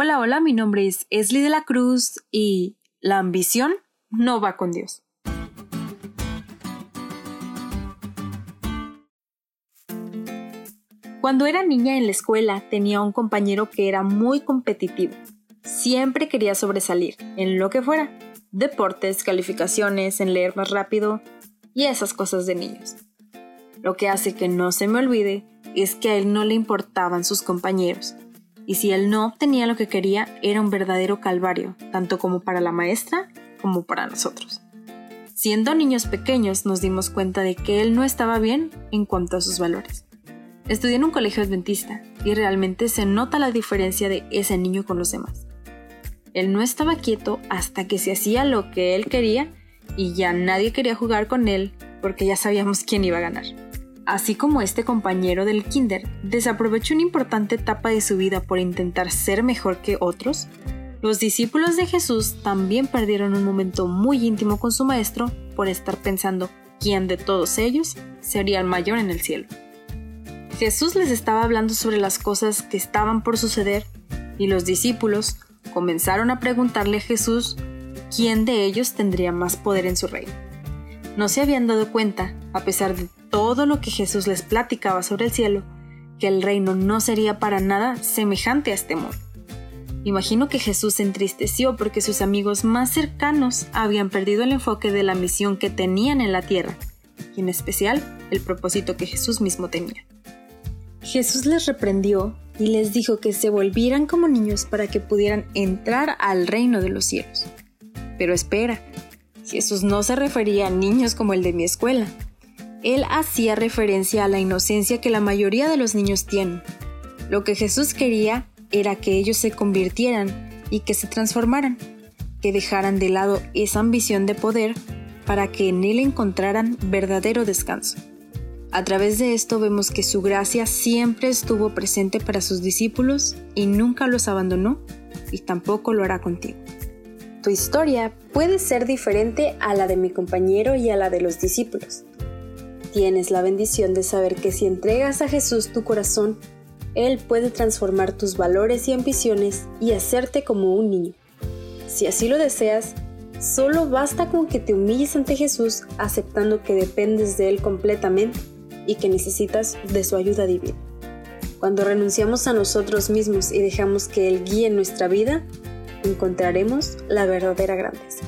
Hola, hola, mi nombre es Esli de la Cruz y la ambición no va con Dios. Cuando era niña en la escuela tenía un compañero que era muy competitivo. Siempre quería sobresalir, en lo que fuera. Deportes, calificaciones, en leer más rápido y esas cosas de niños. Lo que hace que no se me olvide es que a él no le importaban sus compañeros. Y si él no obtenía lo que quería, era un verdadero calvario, tanto como para la maestra como para nosotros. Siendo niños pequeños nos dimos cuenta de que él no estaba bien en cuanto a sus valores. Estudié en un colegio adventista y realmente se nota la diferencia de ese niño con los demás. Él no estaba quieto hasta que se hacía lo que él quería y ya nadie quería jugar con él porque ya sabíamos quién iba a ganar. Así como este compañero del kinder desaprovechó una importante etapa de su vida por intentar ser mejor que otros, los discípulos de Jesús también perdieron un momento muy íntimo con su maestro por estar pensando quién de todos ellos sería el mayor en el cielo. Jesús les estaba hablando sobre las cosas que estaban por suceder y los discípulos comenzaron a preguntarle a Jesús quién de ellos tendría más poder en su reino. No se habían dado cuenta, a pesar de todo lo que Jesús les platicaba sobre el cielo, que el reino no sería para nada semejante a este mundo. Imagino que Jesús se entristeció porque sus amigos más cercanos habían perdido el enfoque de la misión que tenían en la tierra, y en especial el propósito que Jesús mismo tenía. Jesús les reprendió y les dijo que se volvieran como niños para que pudieran entrar al reino de los cielos. Pero espera, Jesús no se refería a niños como el de mi escuela. Él hacía referencia a la inocencia que la mayoría de los niños tienen. Lo que Jesús quería era que ellos se convirtieran y que se transformaran, que dejaran de lado esa ambición de poder para que en él encontraran verdadero descanso. A través de esto vemos que su gracia siempre estuvo presente para sus discípulos y nunca los abandonó y tampoco lo hará contigo. Tu historia puede ser diferente a la de mi compañero y a la de los discípulos. Tienes la bendición de saber que si entregas a Jesús tu corazón, Él puede transformar tus valores y ambiciones y hacerte como un niño. Si así lo deseas, solo basta con que te humilles ante Jesús aceptando que dependes de Él completamente y que necesitas de su ayuda divina. Cuando renunciamos a nosotros mismos y dejamos que Él guíe nuestra vida, encontraremos la verdadera grandeza.